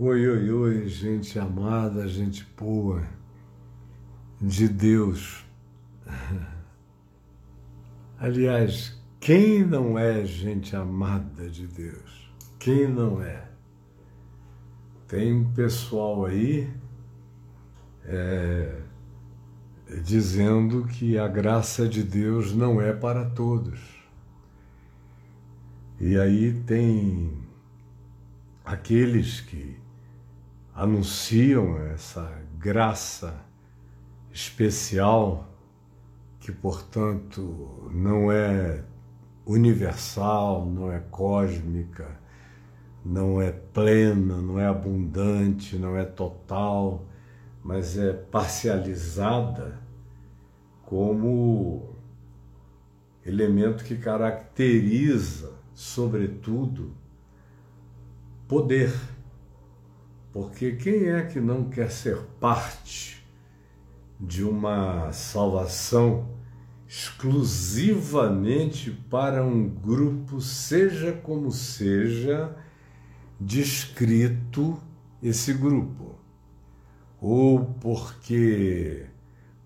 Oi, oi, oi, gente amada, gente boa, de Deus. Aliás, quem não é gente amada de Deus? Quem não é? Tem um pessoal aí é, dizendo que a graça de Deus não é para todos. E aí tem aqueles que anunciam essa graça especial, que, portanto, não é universal, não é cósmica, não é plena, não é abundante, não é total, mas é parcializada como elemento que caracteriza, sobretudo, poder porque quem é que não quer ser parte de uma salvação exclusivamente para um grupo, seja como seja descrito esse grupo? Ou porque,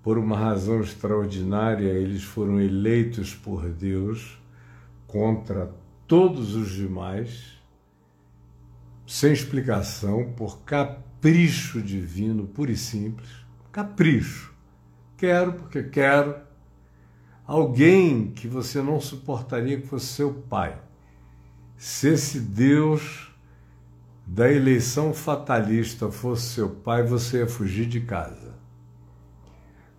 por uma razão extraordinária, eles foram eleitos por Deus contra todos os demais sem explicação, por capricho divino, puro e simples. Capricho. Quero porque quero. Alguém que você não suportaria que fosse seu pai. Se esse Deus da eleição fatalista fosse seu pai, você ia fugir de casa.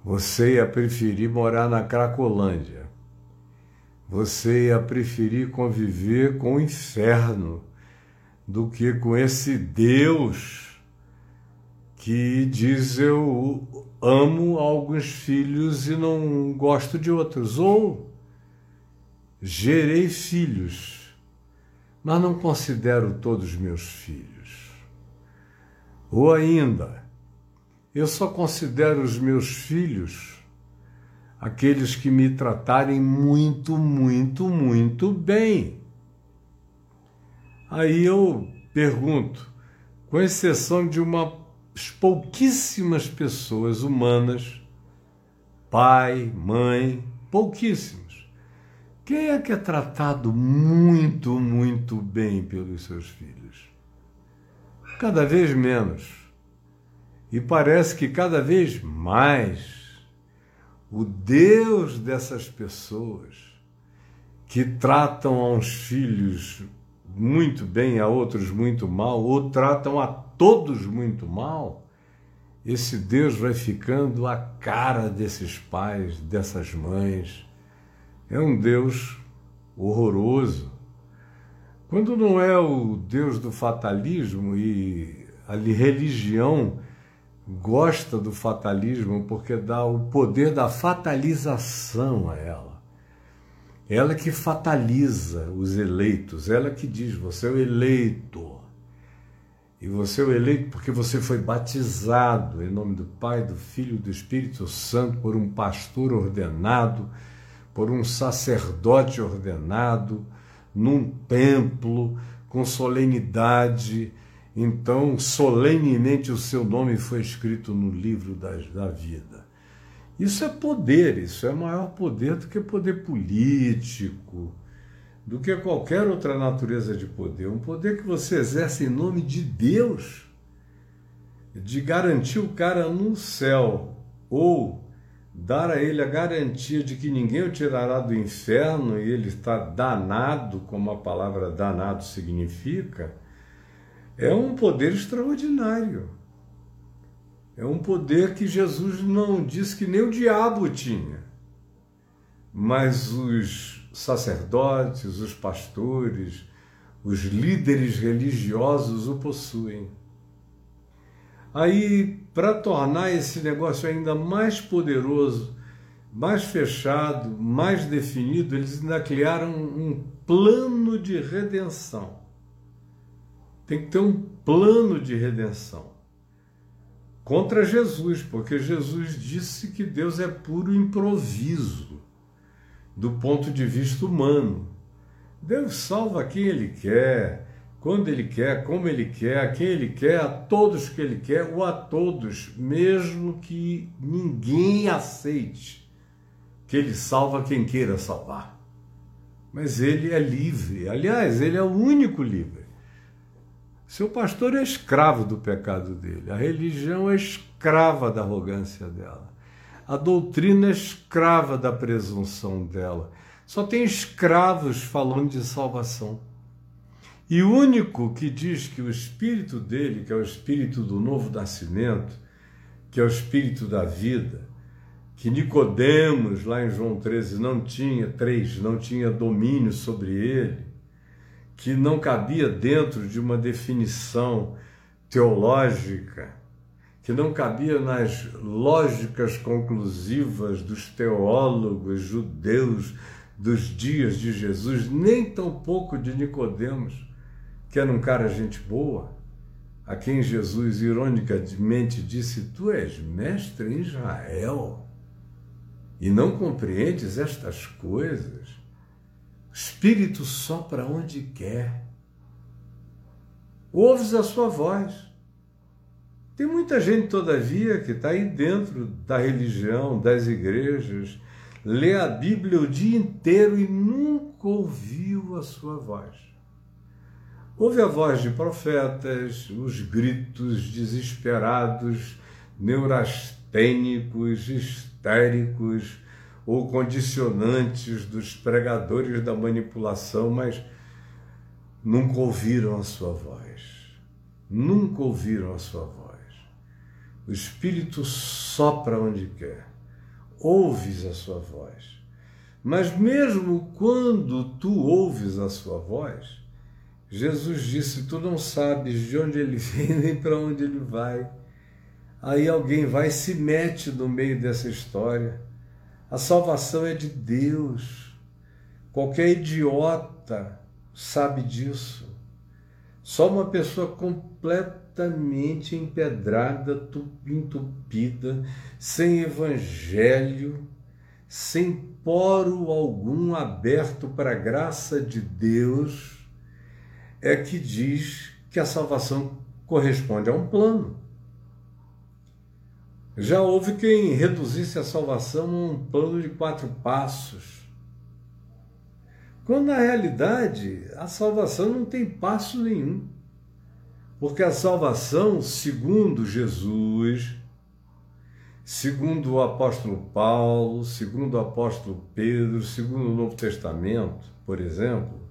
Você ia preferir morar na Cracolândia. Você ia preferir conviver com o inferno do que com esse Deus que diz eu amo alguns filhos e não gosto de outros, ou gerei filhos, mas não considero todos meus filhos. Ou ainda, eu só considero os meus filhos aqueles que me tratarem muito, muito, muito bem. Aí eu pergunto, com exceção de umas pouquíssimas pessoas humanas, pai, mãe, pouquíssimos, quem é que é tratado muito, muito bem pelos seus filhos? Cada vez menos. E parece que cada vez mais o Deus dessas pessoas que tratam aos filhos muito bem, a outros muito mal, ou tratam a todos muito mal, esse Deus vai ficando a cara desses pais, dessas mães. É um Deus horroroso. Quando não é o Deus do fatalismo e a religião gosta do fatalismo porque dá o poder da fatalização a ela. Ela que fataliza os eleitos, ela que diz: você é o eleito. E você é o eleito porque você foi batizado em nome do Pai, do Filho e do Espírito Santo por um pastor ordenado, por um sacerdote ordenado, num templo, com solenidade. Então, solenemente o seu nome foi escrito no livro da, da vida. Isso é poder, isso é maior poder do que poder político, do que qualquer outra natureza de poder. Um poder que você exerce em nome de Deus, de garantir o cara no céu, ou dar a ele a garantia de que ninguém o tirará do inferno e ele está danado, como a palavra danado significa, é um poder extraordinário. É um poder que Jesus não disse que nem o diabo tinha. Mas os sacerdotes, os pastores, os líderes religiosos o possuem. Aí, para tornar esse negócio ainda mais poderoso, mais fechado, mais definido, eles ainda criaram um plano de redenção. Tem que ter um plano de redenção contra Jesus, porque Jesus disse que Deus é puro improviso do ponto de vista humano. Deus salva quem Ele quer, quando ele quer, como ele quer, a quem ele quer, a todos que ele quer, ou a todos, mesmo que ninguém aceite que ele salva quem queira salvar. Mas ele é livre, aliás, ele é o único livre. Seu pastor é escravo do pecado dele, a religião é escrava da arrogância dela, a doutrina é escrava da presunção dela. Só tem escravos falando de salvação. E o único que diz que o espírito dele, que é o espírito do novo nascimento, que é o espírito da vida, que Nicodemos, lá em João 13, não tinha, 3, não tinha domínio sobre ele, que não cabia dentro de uma definição teológica, que não cabia nas lógicas conclusivas dos teólogos judeus dos dias de Jesus, nem tampouco de Nicodemos que era um cara gente boa, a quem Jesus ironicamente disse: Tu és mestre em Israel e não compreendes estas coisas. Espírito sopra onde quer. Ouves a sua voz. Tem muita gente, todavia, que está aí dentro da religião, das igrejas, lê a Bíblia o dia inteiro e nunca ouviu a sua voz. Houve a voz de profetas, os gritos desesperados, neurastênicos, histéricos ou condicionantes dos pregadores da manipulação, mas nunca ouviram a sua voz. Nunca ouviram a sua voz. O Espírito sopra onde quer. Ouves a sua voz. Mas mesmo quando tu ouves a sua voz, Jesus disse: Tu não sabes de onde ele vem nem para onde ele vai. Aí alguém vai se mete no meio dessa história. A salvação é de Deus. Qualquer idiota sabe disso. Só uma pessoa completamente empedrada, entupida, sem evangelho, sem poro algum aberto para a graça de Deus é que diz que a salvação corresponde a um plano. Já houve quem reduzisse a salvação a um plano de quatro passos. Quando na realidade a salvação não tem passo nenhum. Porque a salvação, segundo Jesus, segundo o apóstolo Paulo, segundo o apóstolo Pedro, segundo o Novo Testamento, por exemplo,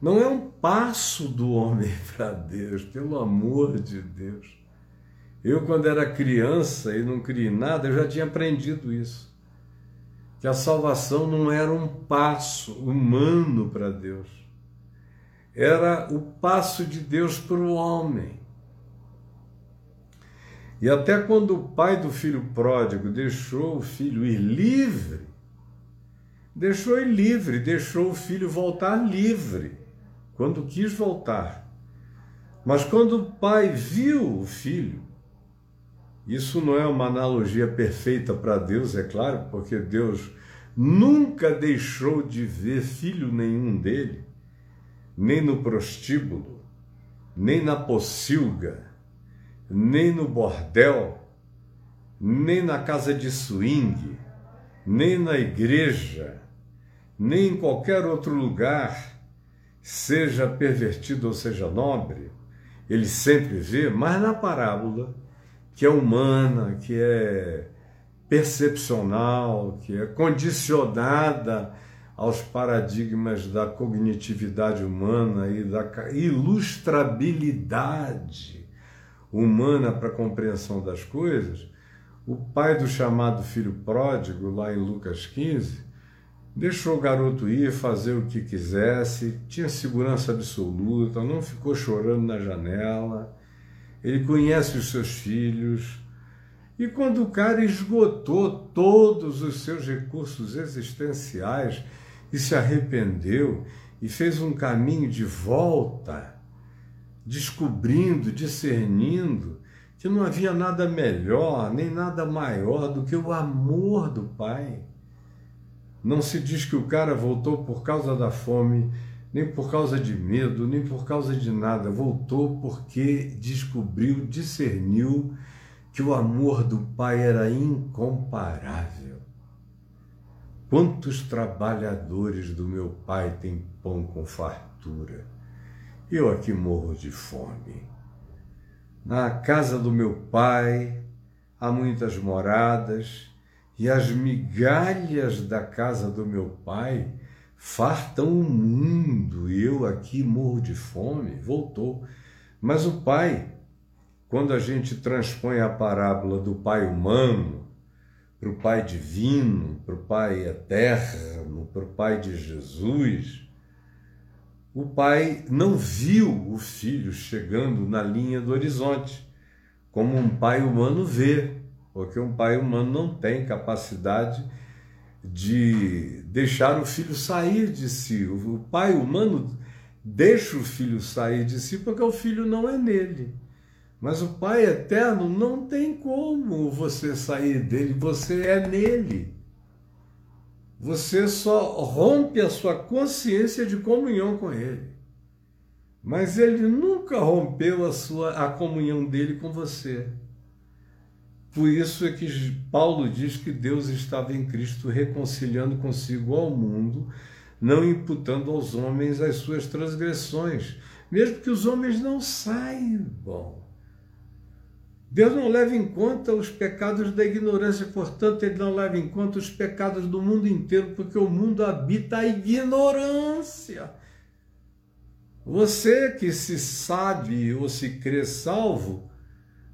não é um passo do homem para Deus, pelo amor de Deus. Eu, quando era criança e não criei nada, eu já tinha aprendido isso. Que a salvação não era um passo humano para Deus. Era o passo de Deus para o homem. E até quando o pai do filho pródigo deixou o filho ir livre, deixou ele livre, deixou o filho voltar livre quando quis voltar. Mas quando o pai viu o filho, isso não é uma analogia perfeita para Deus, é claro, porque Deus nunca deixou de ver filho nenhum dele, nem no prostíbulo, nem na pocilga, nem no bordel, nem na casa de swing, nem na igreja, nem em qualquer outro lugar seja pervertido ou seja nobre, ele sempre vê, mas na parábola, que é humana, que é percepcional, que é condicionada aos paradigmas da cognitividade humana e da ilustrabilidade humana para a compreensão das coisas, o pai do chamado filho pródigo, lá em Lucas 15, Deixou o garoto ir, fazer o que quisesse, tinha segurança absoluta, não ficou chorando na janela. Ele conhece os seus filhos. E quando o cara esgotou todos os seus recursos existenciais e se arrependeu e fez um caminho de volta, descobrindo, discernindo que não havia nada melhor nem nada maior do que o amor do Pai não se diz que o cara voltou por causa da fome, nem por causa de medo, nem por causa de nada. Voltou porque descobriu, discerniu que o amor do Pai era incomparável. Quantos trabalhadores do meu Pai têm pão com fartura? Eu aqui morro de fome. Na casa do meu Pai há muitas moradas, e as migalhas da casa do meu Pai fartam o mundo, e eu aqui morro de fome. Voltou. Mas o Pai, quando a gente transpõe a parábola do Pai humano para o Pai divino, para o Pai eterno, para o Pai de Jesus, o pai não viu o filho chegando na linha do horizonte, como um pai humano vê, porque um pai humano não tem capacidade de deixar o filho sair de si. O pai humano deixa o filho sair de si porque o filho não é nele. Mas o Pai eterno não tem como você sair dele, você é nele. Você só rompe a sua consciência de comunhão com ele. Mas ele nunca rompeu a sua a comunhão dele com você. Por isso é que Paulo diz que Deus estava em Cristo reconciliando consigo ao mundo, não imputando aos homens as suas transgressões, mesmo que os homens não saibam. Deus não leva em conta os pecados da ignorância, portanto, Ele não leva em conta os pecados do mundo inteiro, porque o mundo habita a ignorância. Você que se sabe ou se crê salvo,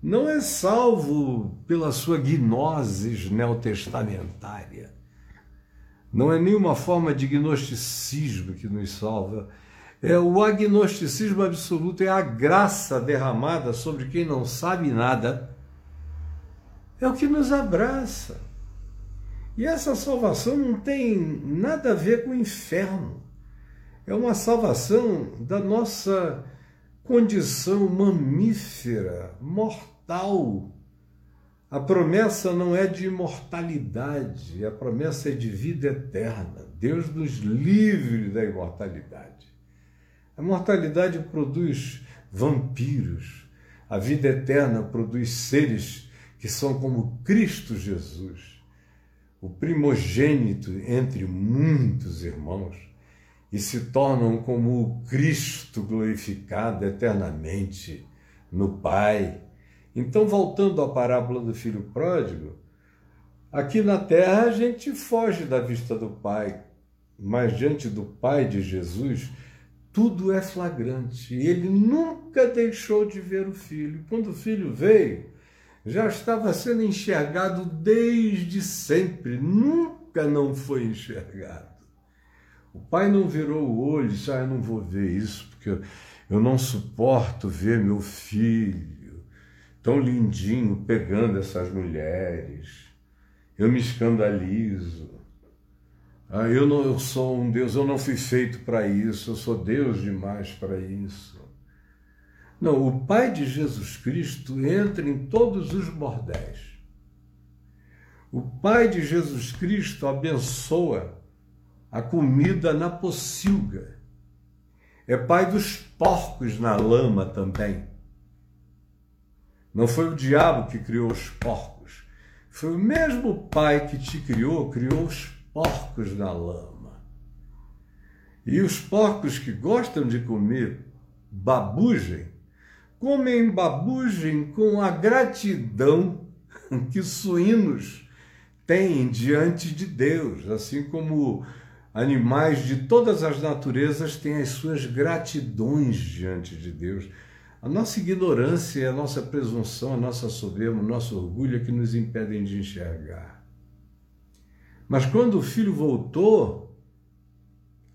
não é salvo pela sua gnosis neotestamentária. Não é nenhuma forma de gnosticismo que nos salva. É o agnosticismo absoluto, é a graça derramada sobre quem não sabe nada. É o que nos abraça. E essa salvação não tem nada a ver com o inferno é uma salvação da nossa condição mamífera, mortal. A promessa não é de imortalidade, a promessa é de vida eterna. Deus nos livre da imortalidade. A mortalidade produz vampiros, a vida eterna produz seres que são como Cristo Jesus, o primogênito entre muitos irmãos e se tornam como o Cristo glorificado eternamente no Pai. Então, voltando à parábola do filho pródigo, aqui na terra a gente foge da vista do Pai, mas diante do Pai de Jesus, tudo é flagrante. Ele nunca deixou de ver o filho. Quando o filho veio, já estava sendo enxergado desde sempre, nunca não foi enxergado. O pai não virou o olho e disse: Ah, eu não vou ver isso, porque eu não suporto ver meu filho tão lindinho pegando essas mulheres. Eu me escandalizo. Ah, eu não eu sou um Deus, eu não fui feito para isso, eu sou Deus demais para isso. Não, o Pai de Jesus Cristo entra em todos os bordéis. O Pai de Jesus Cristo abençoa a comida na pocilga. É pai dos porcos na lama também. Não foi o diabo que criou os porcos. Foi o mesmo pai que te criou, criou os porcos na lama. E os porcos que gostam de comer babugem, comem babugem com a gratidão que os suínos têm diante de Deus, assim como Animais de todas as naturezas têm as suas gratidões diante de Deus. A nossa ignorância, a nossa presunção, a nossa soberba, o nosso orgulho é que nos impedem de enxergar. Mas quando o filho voltou,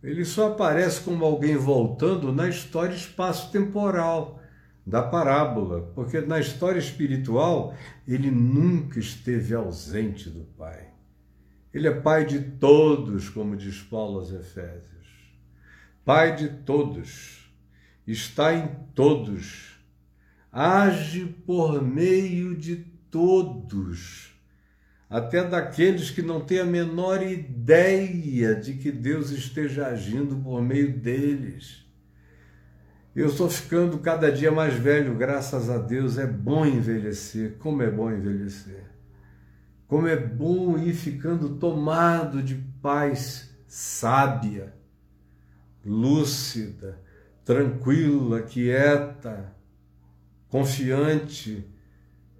ele só aparece como alguém voltando na história espaço-temporal da parábola, porque na história espiritual ele nunca esteve ausente do Pai. Ele é Pai de todos, como diz Paulo aos Efésios. Pai de todos, está em todos, age por meio de todos. até daqueles que não têm a menor ideia de que Deus esteja agindo por meio deles. Eu estou ficando cada dia mais velho, graças a Deus. É bom envelhecer. Como é bom envelhecer. Como é bom ir ficando tomado de paz sábia, lúcida, tranquila, quieta, confiante,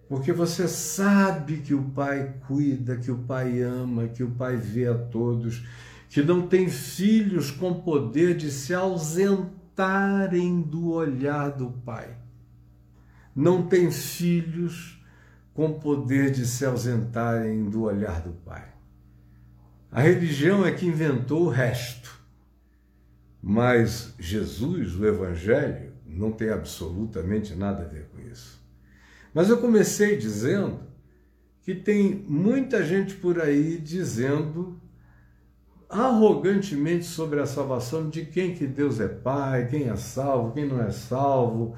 porque você sabe que o Pai cuida, que o Pai ama, que o Pai vê a todos, que não tem filhos com poder de se ausentarem do olhar do Pai. Não tem filhos com poder de se ausentarem do olhar do Pai. A religião é que inventou o resto. Mas Jesus, o Evangelho, não tem absolutamente nada a ver com isso. Mas eu comecei dizendo que tem muita gente por aí dizendo arrogantemente sobre a salvação de quem que Deus é pai, quem é salvo, quem não é salvo.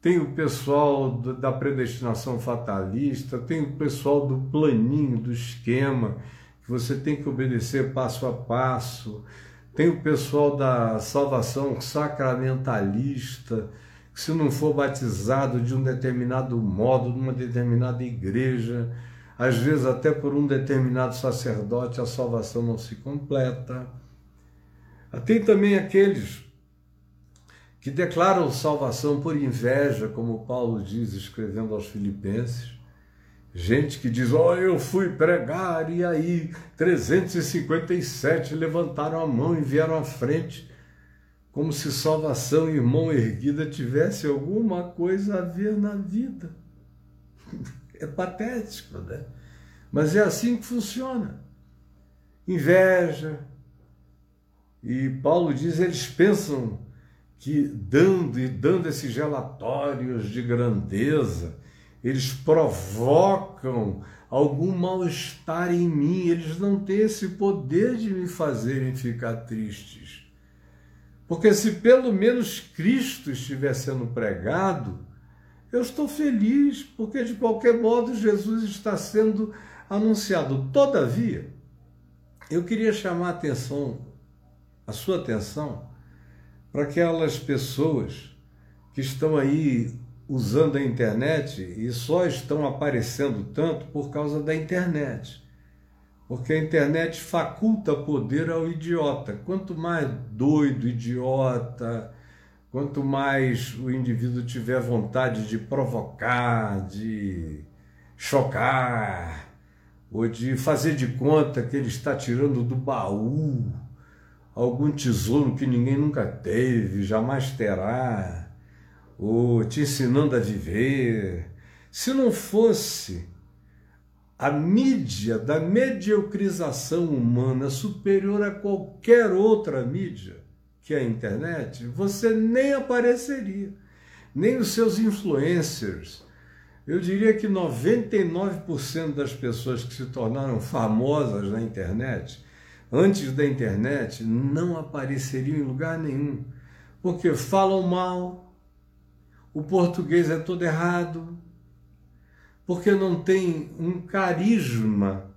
Tem o pessoal da predestinação fatalista, tem o pessoal do planinho, do esquema, que você tem que obedecer passo a passo tem o pessoal da salvação sacramentalista, que se não for batizado de um determinado modo, numa determinada igreja, às vezes até por um determinado sacerdote, a salvação não se completa. Tem também aqueles que declaram salvação por inveja, como Paulo diz escrevendo aos Filipenses, Gente que diz, ó, oh, eu fui pregar e aí 357 levantaram a mão e vieram à frente, como se salvação e mão erguida tivesse alguma coisa a ver na vida. É patético, né? Mas é assim que funciona. Inveja. E Paulo diz, eles pensam que dando e dando esses relatórios de grandeza, eles provocam algum mal-estar em mim, eles não têm esse poder de me fazerem ficar tristes. Porque se pelo menos Cristo estiver sendo pregado, eu estou feliz, porque de qualquer modo Jesus está sendo anunciado. Todavia, eu queria chamar a atenção, a sua atenção, para aquelas pessoas que estão aí usando a internet e só estão aparecendo tanto por causa da internet. Porque a internet faculta poder ao idiota. Quanto mais doido, idiota, quanto mais o indivíduo tiver vontade de provocar, de chocar, ou de fazer de conta que ele está tirando do baú algum tesouro que ninguém nunca teve, jamais terá ou te ensinando a viver. Se não fosse a mídia da mediocrização humana superior a qualquer outra mídia, que é a internet, você nem apareceria, nem os seus influencers. Eu diria que 99% das pessoas que se tornaram famosas na internet, antes da internet, não apareceriam em lugar nenhum, porque falam mal, o português é todo errado, porque não tem um carisma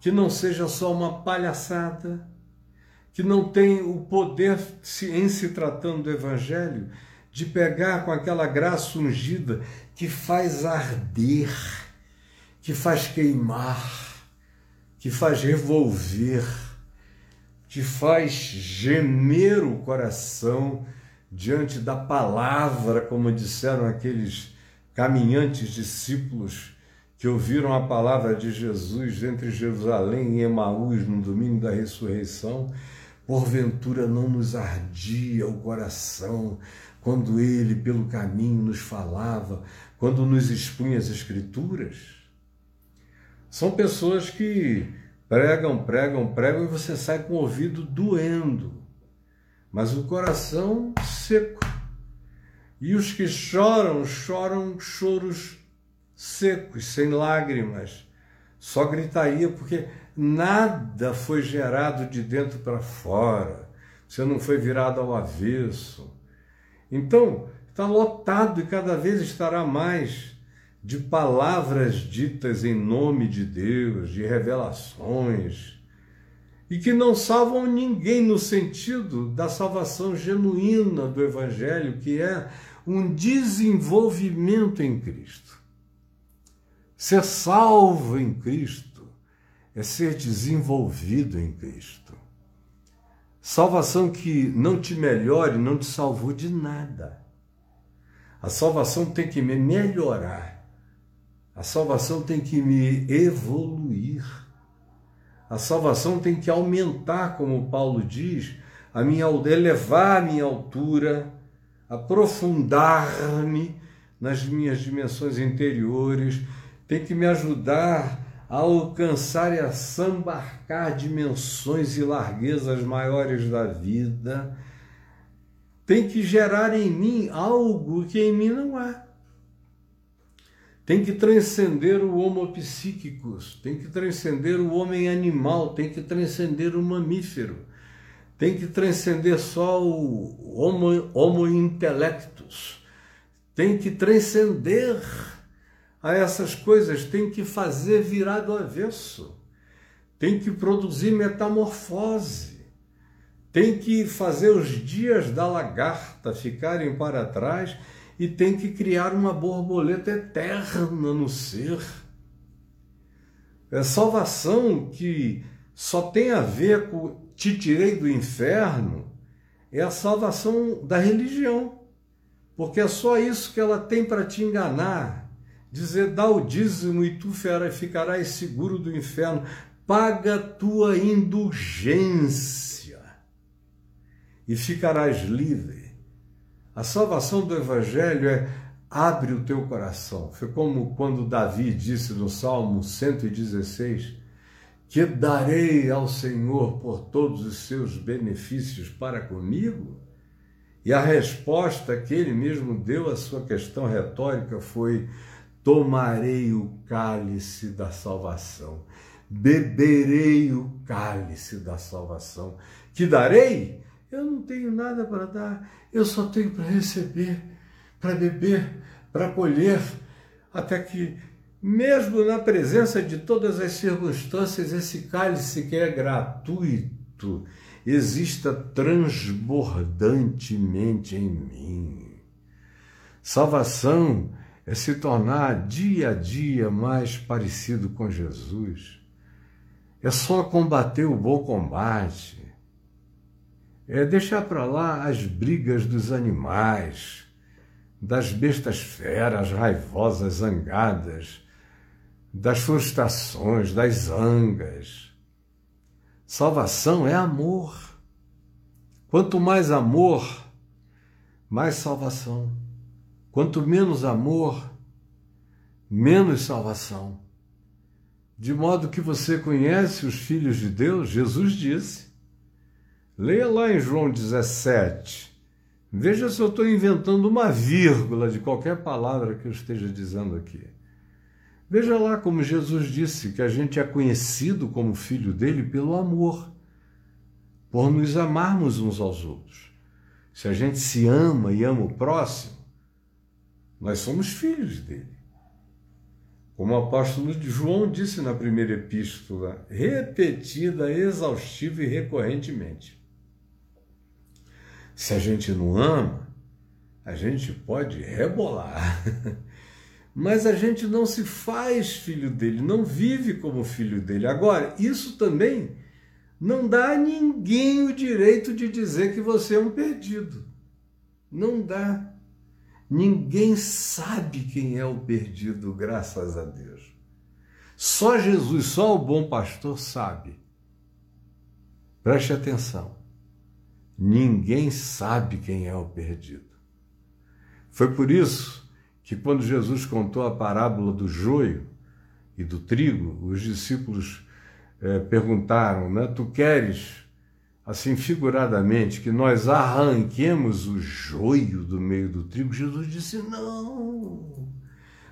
que não seja só uma palhaçada, que não tem o poder, em se tratando do Evangelho, de pegar com aquela graça ungida que faz arder, que faz queimar, que faz revolver, que faz gemer o coração diante da palavra, como disseram aqueles caminhantes discípulos que ouviram a palavra de Jesus entre Jerusalém e Emaús no domingo da ressurreição, porventura não nos ardia o coração quando ele pelo caminho nos falava, quando nos expunha as escrituras? São pessoas que pregam, pregam, pregam e você sai com o ouvido doendo mas o coração seco. E os que choram, choram choros secos, sem lágrimas, só gritaria, porque nada foi gerado de dentro para fora, você não foi virado ao avesso. Então, está lotado e cada vez estará mais de palavras ditas em nome de Deus, de revelações, e que não salvam ninguém no sentido da salvação genuína do Evangelho, que é um desenvolvimento em Cristo. Ser salvo em Cristo é ser desenvolvido em Cristo. Salvação que não te melhore não te salvou de nada. A salvação tem que me melhorar. A salvação tem que me evoluir. A salvação tem que aumentar, como Paulo diz, a minha elevar a minha altura, aprofundar-me nas minhas dimensões interiores, tem que me ajudar a alcançar e a sambarcar dimensões e larguezas maiores da vida, tem que gerar em mim algo que em mim não há. Tem que transcender o homo psíquicos, tem que transcender o homem animal, tem que transcender o mamífero, tem que transcender só o homo, homo intelectus, tem que transcender a essas coisas, tem que fazer virar do avesso, tem que produzir metamorfose, tem que fazer os dias da lagarta ficarem para trás e tem que criar uma borboleta eterna no ser. É salvação que só tem a ver com te tirei do inferno, é a salvação da religião. Porque é só isso que ela tem para te enganar dizer: dá o dízimo e tu ficarás seguro do inferno, paga tua indulgência e ficarás livre. A salvação do Evangelho é abre o teu coração. Foi como quando Davi disse no Salmo 116: Que darei ao Senhor por todos os seus benefícios para comigo? E a resposta que ele mesmo deu à sua questão retórica foi: tomarei o cálice da salvação, beberei o cálice da salvação. Que darei? Eu não tenho nada para dar, eu só tenho para receber, para beber, para colher, até que, mesmo na presença de todas as circunstâncias, esse cálice que é gratuito exista transbordantemente em mim. Salvação é se tornar dia a dia mais parecido com Jesus. É só combater o bom combate. É deixar para lá as brigas dos animais, das bestas feras raivosas, zangadas, das frustrações, das zangas. Salvação é amor. Quanto mais amor, mais salvação. Quanto menos amor, menos salvação. De modo que você conhece os filhos de Deus, Jesus disse. Leia lá em João 17. Veja se eu estou inventando uma vírgula de qualquer palavra que eu esteja dizendo aqui. Veja lá como Jesus disse que a gente é conhecido como filho dele pelo amor, por nos amarmos uns aos outros. Se a gente se ama e ama o próximo, nós somos filhos dele. Como o apóstolo João disse na primeira epístola, repetida, exaustiva e recorrentemente. Se a gente não ama, a gente pode rebolar, mas a gente não se faz filho dele, não vive como filho dele. Agora, isso também não dá a ninguém o direito de dizer que você é um perdido. Não dá. Ninguém sabe quem é o perdido, graças a Deus. Só Jesus, só o bom pastor sabe. Preste atenção. Ninguém sabe quem é o perdido. Foi por isso que, quando Jesus contou a parábola do joio e do trigo, os discípulos eh, perguntaram: né, Tu queres assim figuradamente, que nós arranquemos o joio do meio do trigo, Jesus disse: não,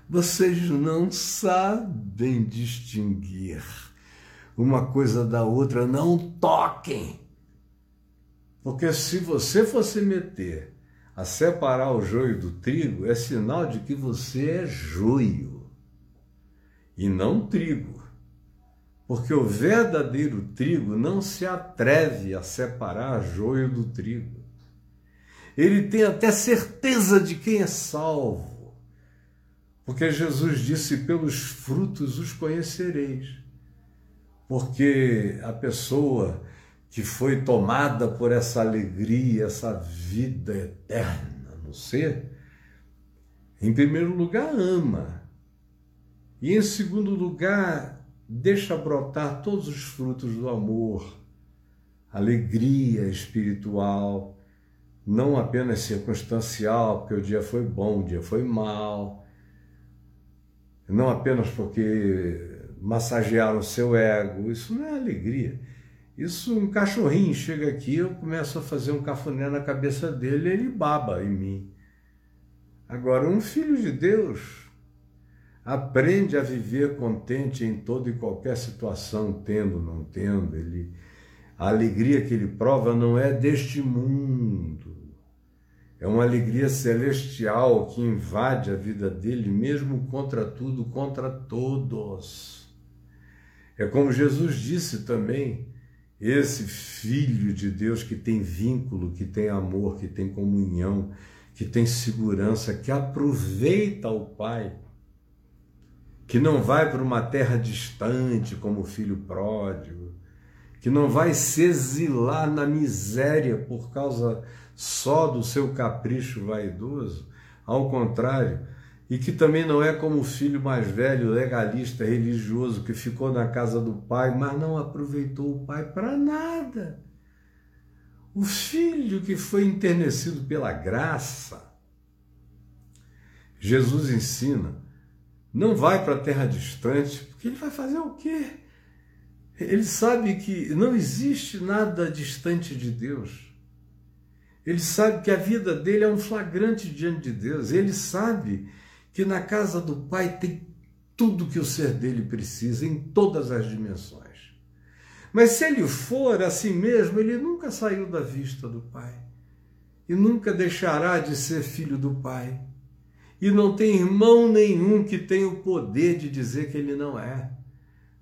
vocês não sabem distinguir uma coisa da outra, não toquem. Porque se você fosse meter a separar o joio do trigo, é sinal de que você é joio e não trigo. Porque o verdadeiro trigo não se atreve a separar joio do trigo. Ele tem até certeza de quem é salvo. Porque Jesus disse: pelos frutos os conhecereis. Porque a pessoa que foi tomada por essa alegria, essa vida eterna no ser, em primeiro lugar, ama. E em segundo lugar, deixa brotar todos os frutos do amor, alegria espiritual, não apenas circunstancial, porque o dia foi bom, o dia foi mal, não apenas porque massagearam o seu ego, isso não é alegria. Isso, um cachorrinho chega aqui, eu começo a fazer um cafuné na cabeça dele, ele baba em mim. Agora, um filho de Deus aprende a viver contente em toda e qualquer situação, tendo, não tendo. Ele, a alegria que ele prova não é deste mundo. É uma alegria celestial que invade a vida dele, mesmo contra tudo, contra todos. É como Jesus disse também: esse Filho de Deus que tem vínculo, que tem amor, que tem comunhão, que tem segurança, que aproveita o Pai que não vai para uma terra distante como o filho pródigo, que não vai se exilar na miséria por causa só do seu capricho vaidoso, ao contrário, e que também não é como o filho mais velho, legalista, religioso, que ficou na casa do pai, mas não aproveitou o pai para nada. O filho que foi enternecido pela graça. Jesus ensina não vai para a terra distante, porque ele vai fazer o quê? Ele sabe que não existe nada distante de Deus. Ele sabe que a vida dele é um flagrante diante de Deus. Ele sabe que na casa do Pai tem tudo que o ser dele precisa, em todas as dimensões. Mas se ele for assim mesmo, ele nunca saiu da vista do Pai e nunca deixará de ser filho do Pai e não tem irmão nenhum que tenha o poder de dizer que ele não é.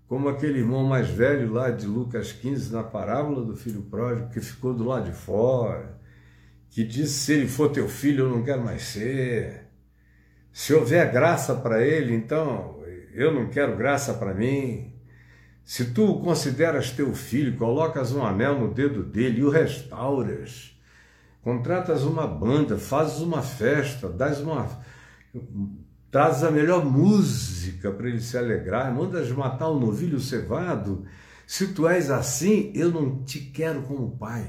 Como aquele irmão mais velho lá de Lucas 15, na parábola do filho pródigo, que ficou do lado de fora, que disse: se ele for teu filho, eu não quero mais ser. Se houver graça para ele, então eu não quero graça para mim. Se tu o consideras teu filho, colocas um anel no dedo dele e o restauras, contratas uma banda, fazes uma festa, dás uma traz a melhor música para ele se alegrar, mandas matar um novilho cevado. Se tu és assim, eu não te quero como pai.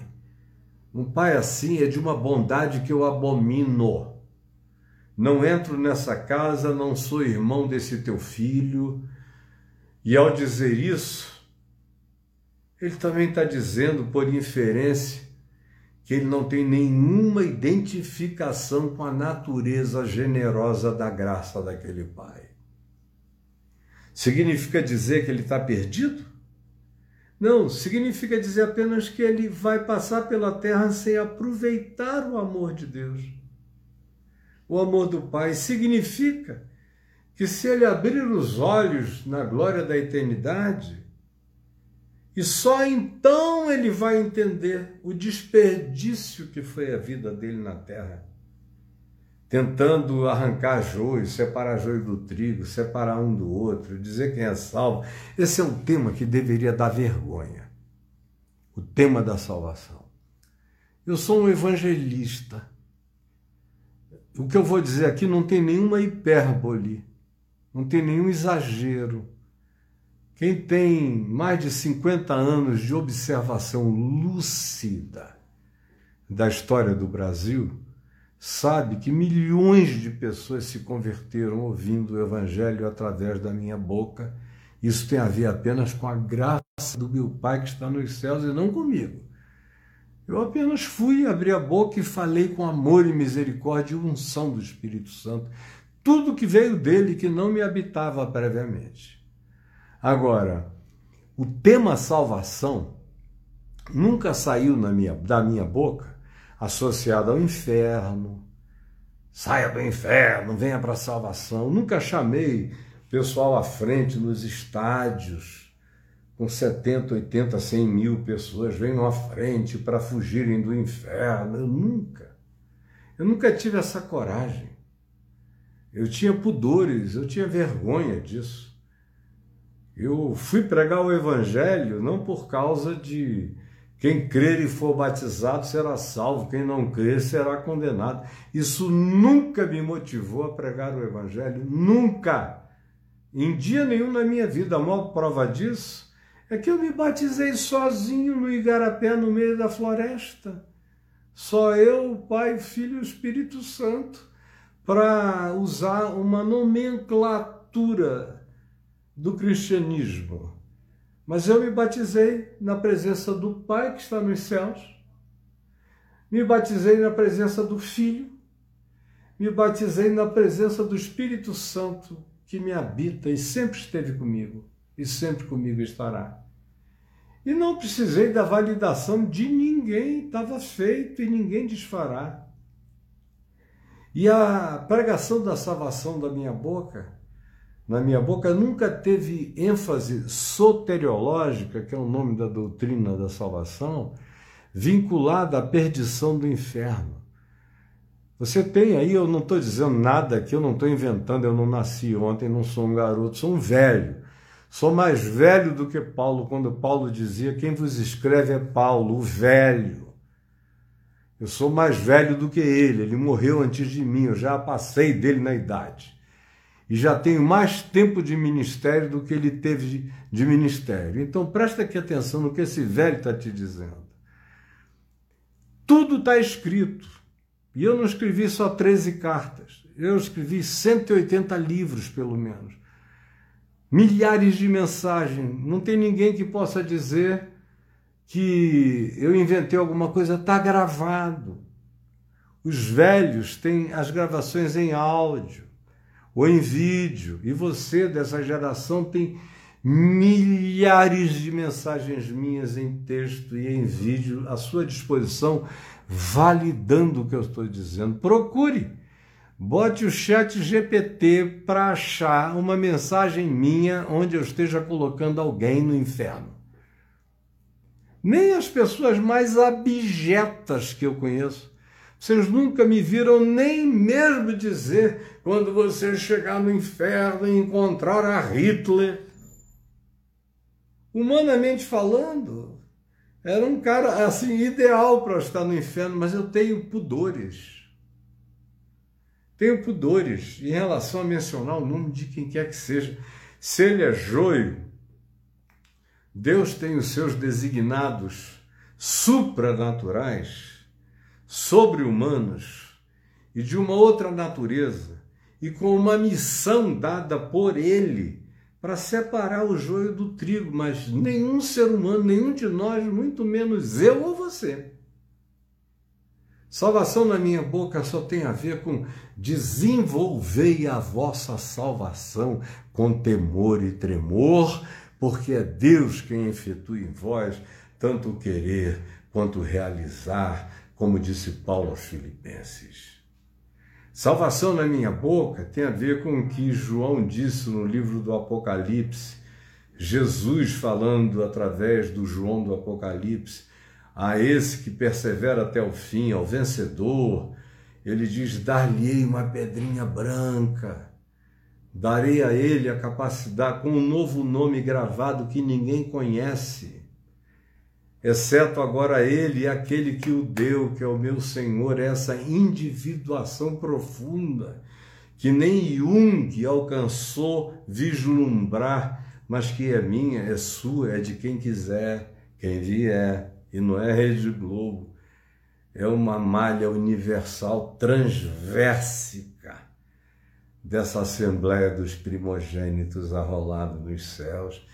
Um pai assim é de uma bondade que eu abomino. Não entro nessa casa, não sou irmão desse teu filho. E ao dizer isso, ele também está dizendo, por inferência, que ele não tem nenhuma identificação com a natureza generosa da graça daquele pai. Significa dizer que ele está perdido? Não, significa dizer apenas que ele vai passar pela terra sem aproveitar o amor de Deus. O amor do Pai significa que se ele abrir os olhos na glória da eternidade, e só então ele vai entender o desperdício que foi a vida dele na terra. Tentando arrancar joio, separar joio do trigo, separar um do outro, dizer quem é salvo. Esse é um tema que deveria dar vergonha. O tema da salvação. Eu sou um evangelista. O que eu vou dizer aqui não tem nenhuma hipérbole, não tem nenhum exagero quem tem mais de 50 anos de observação lúcida da história do Brasil, sabe que milhões de pessoas se converteram ouvindo o Evangelho através da minha boca. Isso tem a ver apenas com a graça do meu Pai que está nos céus e não comigo. Eu apenas fui, abri a boca e falei com amor e misericórdia e unção do Espírito Santo. Tudo que veio dele que não me habitava previamente. Agora, o tema salvação nunca saiu minha, da minha boca associada ao inferno. Saia do inferno, venha para a salvação. Nunca chamei pessoal à frente nos estádios, com 70, 80, 100 mil pessoas, venham à frente para fugirem do inferno. Eu nunca. Eu nunca tive essa coragem. Eu tinha pudores, eu tinha vergonha disso. Eu fui pregar o evangelho não por causa de quem crer e for batizado será salvo, quem não crer será condenado. Isso nunca me motivou a pregar o evangelho, nunca. Em dia nenhum na minha vida. A maior prova disso é que eu me batizei sozinho no Igarapé, no meio da floresta. Só eu, o Pai, o Filho e o Espírito Santo para usar uma nomenclatura do cristianismo. Mas eu me batizei na presença do Pai que está nos céus, me batizei na presença do Filho, me batizei na presença do Espírito Santo que me habita e sempre esteve comigo e sempre comigo estará. E não precisei da validação de ninguém, estava feito e ninguém desfará. E a pregação da salvação da minha boca, na minha boca, nunca teve ênfase soteriológica, que é o nome da doutrina da salvação, vinculada à perdição do inferno. Você tem aí, eu não estou dizendo nada aqui, eu não estou inventando, eu não nasci ontem, não sou um garoto, sou um velho. Sou mais velho do que Paulo, quando Paulo dizia: Quem vos escreve é Paulo, o velho. Eu sou mais velho do que ele, ele morreu antes de mim, eu já passei dele na idade. E já tenho mais tempo de ministério do que ele teve de, ministério. Então presta aqui atenção no que esse velho está te dizendo. Tudo está escrito. E eu não escrevi só 13 cartas, eu escrevi 180 livros, pelo menos. Milhares de mensagens. Não tem ninguém que possa dizer que eu inventei alguma coisa, está gravado. Os velhos têm as gravações em áudio ou em vídeo, e você dessa geração tem milhares de mensagens minhas em texto e em vídeo à sua disposição, validando o que eu estou dizendo. Procure, bote o chat GPT para achar uma mensagem minha onde eu esteja colocando alguém no inferno. Nem as pessoas mais abjetas que eu conheço. Vocês nunca me viram nem mesmo dizer quando você chegar no inferno e encontrar a Hitler. Humanamente falando, era um cara assim ideal para estar no inferno, mas eu tenho pudores. Tenho pudores em relação a mencionar o nome de quem quer que seja. Se ele é joio, Deus tem os seus designados supranaturais, sobre-humanos e de uma outra natureza, e com uma missão dada por Ele para separar o joio do trigo, mas nenhum ser humano, nenhum de nós, muito menos eu ou você. Salvação na minha boca só tem a ver com desenvolvei a vossa salvação com temor e tremor porque é Deus quem efetua em vós tanto o querer quanto o realizar, como disse Paulo aos Filipenses. Salvação na minha boca tem a ver com o que João disse no livro do Apocalipse, Jesus falando através do João do Apocalipse, a esse que persevera até o fim, ao vencedor, ele diz: Dar-lhe-ei uma pedrinha branca. Darei a ele a capacidade, com um novo nome gravado que ninguém conhece, exceto agora ele e aquele que o deu, que é o meu Senhor, essa individuação profunda que nem Jung alcançou vislumbrar, mas que é minha, é sua, é de quem quiser, quem vier, e não é Rede Globo, é uma malha universal transversica dessa Assembleia dos Primogênitos arrolada nos céus,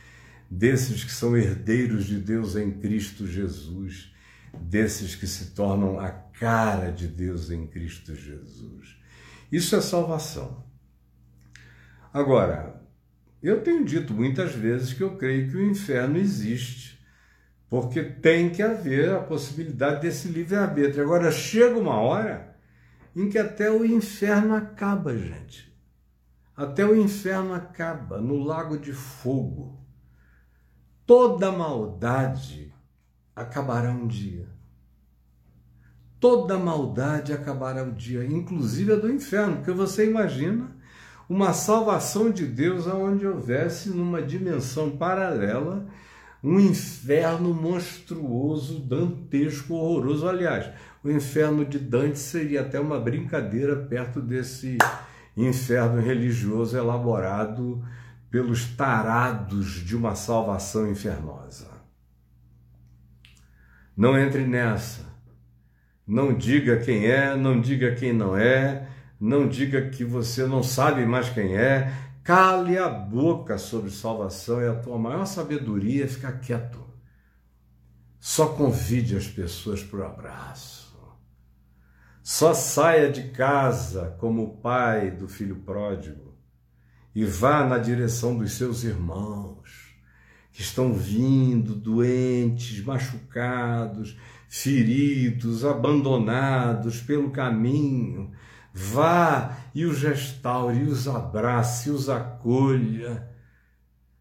desses que são herdeiros de Deus em Cristo Jesus, desses que se tornam a cara de Deus em Cristo Jesus. Isso é salvação. Agora, eu tenho dito muitas vezes que eu creio que o inferno existe, porque tem que haver a possibilidade desse livre-arbítrio. Agora, chega uma hora em que até o inferno acaba, gente. Até o inferno acaba no lago de fogo. Toda maldade acabará um dia. Toda maldade acabará um dia, inclusive a do inferno, porque você imagina uma salvação de Deus onde houvesse numa dimensão paralela um inferno monstruoso, dantesco, horroroso. Aliás, o inferno de Dante seria até uma brincadeira perto desse inferno religioso elaborado pelos tarados de uma salvação infernosa. Não entre nessa. Não diga quem é, não diga quem não é, não diga que você não sabe mais quem é, Cale a boca sobre salvação e a tua maior sabedoria é ficar quieto. Só convide as pessoas para o abraço. Só saia de casa como o pai do filho pródigo e vá na direção dos seus irmãos que estão vindo doentes, machucados, feridos, abandonados pelo caminho Vá e os restaure, e os abrace, e os acolha.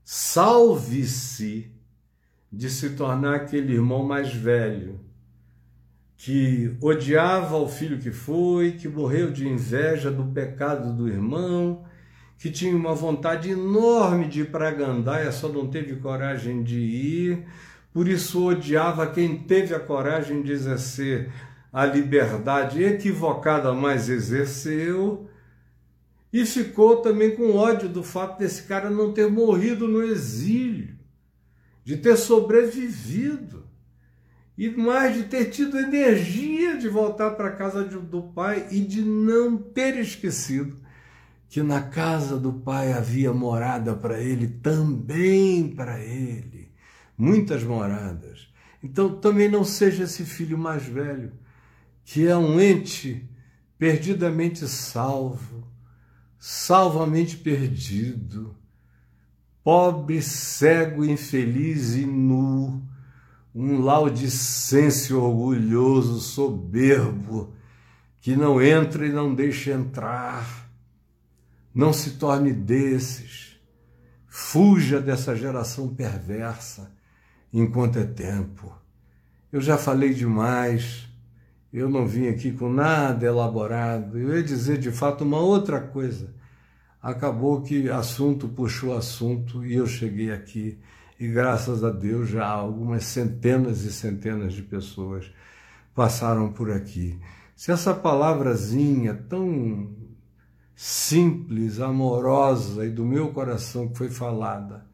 Salve-se de se tornar aquele irmão mais velho que odiava o filho que foi, que morreu de inveja do pecado do irmão, que tinha uma vontade enorme de ir para Gandaia, só não teve coragem de ir, por isso odiava quem teve a coragem de exercer a liberdade equivocada, mas exerceu, e ficou também com ódio do fato desse cara não ter morrido no exílio, de ter sobrevivido, e mais de ter tido energia de voltar para a casa do pai e de não ter esquecido que na casa do pai havia morada para ele, também para ele, muitas moradas. Então também não seja esse filho mais velho que é um ente perdidamente salvo, salvamente perdido, pobre, cego, infeliz e nu, um laudicense orgulhoso, soberbo, que não entra e não deixa entrar. Não se torne desses. Fuja dessa geração perversa enquanto é tempo. Eu já falei demais eu não vim aqui com nada elaborado. Eu ia dizer de fato uma outra coisa. Acabou que assunto puxou assunto e eu cheguei aqui. E graças a Deus já algumas centenas e centenas de pessoas passaram por aqui. Se essa palavrazinha tão simples, amorosa e do meu coração que foi falada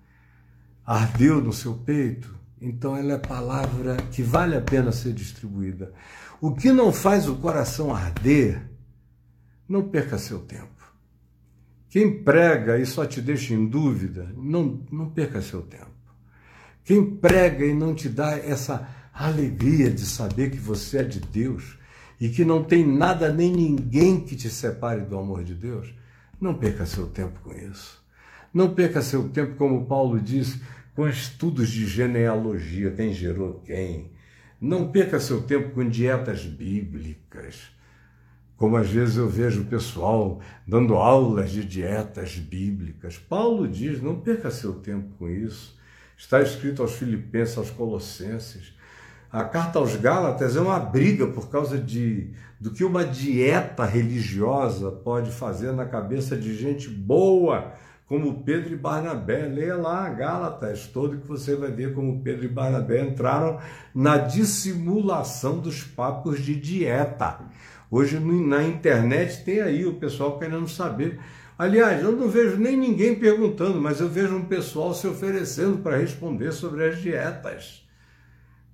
ardeu no seu peito, então ela é palavra que vale a pena ser distribuída. O que não faz o coração arder, não perca seu tempo. Quem prega e só te deixa em dúvida, não, não perca seu tempo. Quem prega e não te dá essa alegria de saber que você é de Deus e que não tem nada nem ninguém que te separe do amor de Deus, não perca seu tempo com isso. Não perca seu tempo, como Paulo diz, com estudos de genealogia, quem gerou quem, não perca seu tempo com dietas bíblicas. Como às vezes eu vejo o pessoal dando aulas de dietas bíblicas. Paulo diz: não perca seu tempo com isso. Está escrito aos Filipenses, aos Colossenses. A carta aos Gálatas é uma briga por causa de, do que uma dieta religiosa pode fazer na cabeça de gente boa, como Pedro e Barnabé. Leia lá Gálatas, todo que você vai ver como Pedro e Barnabé entraram na dissimulação dos papos de dieta. Hoje na internet tem aí o pessoal querendo saber. Aliás, eu não vejo nem ninguém perguntando, mas eu vejo um pessoal se oferecendo para responder sobre as dietas.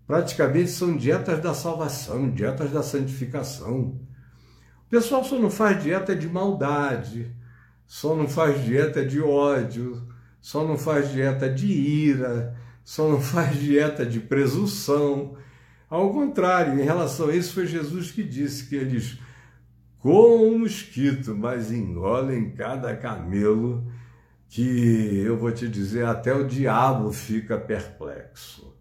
Praticamente são dietas da salvação, dietas da santificação. O pessoal só não faz dieta de maldade, só não faz dieta de ódio, só não faz dieta de ira, só não faz dieta de presunção. Ao contrário, em relação a isso, foi Jesus que disse que eles com um mosquito, mas engolem cada camelo, que eu vou te dizer, até o diabo fica perplexo.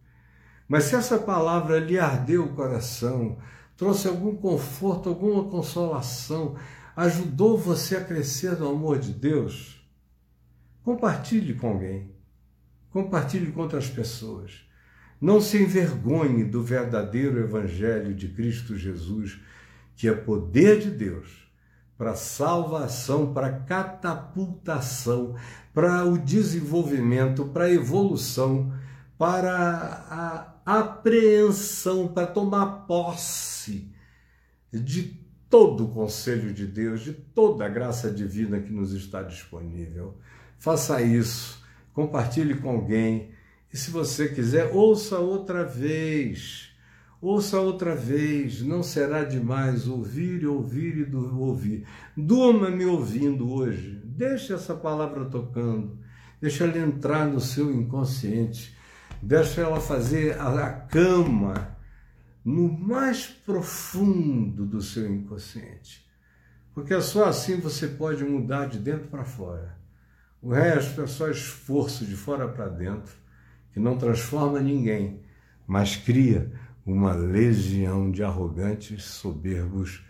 Mas se essa palavra lhe ardeu o coração, trouxe algum conforto, alguma consolação, ajudou você a crescer no amor de Deus, compartilhe com alguém. Compartilhe com outras pessoas. Não se envergonhe do verdadeiro Evangelho de Cristo Jesus, que é poder de Deus para salvação, para catapultação, para o desenvolvimento, para a evolução, para a apreensão, para tomar posse de todo o conselho de Deus, de toda a graça divina que nos está disponível. Faça isso, compartilhe com alguém e, se você quiser, ouça outra vez Ouça outra vez, não será demais ouvir ouvir e ouvir. Durma me ouvindo hoje. Deixe essa palavra tocando. Deixa ela entrar no seu inconsciente. Deixa ela fazer a cama no mais profundo do seu inconsciente. Porque só assim você pode mudar de dentro para fora. O resto é só esforço de fora para dentro, que não transforma ninguém, mas cria uma legião de arrogantes, soberbos,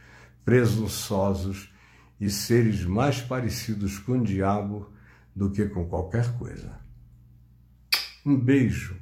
presunçosos e seres mais parecidos com o diabo do que com qualquer coisa. Um beijo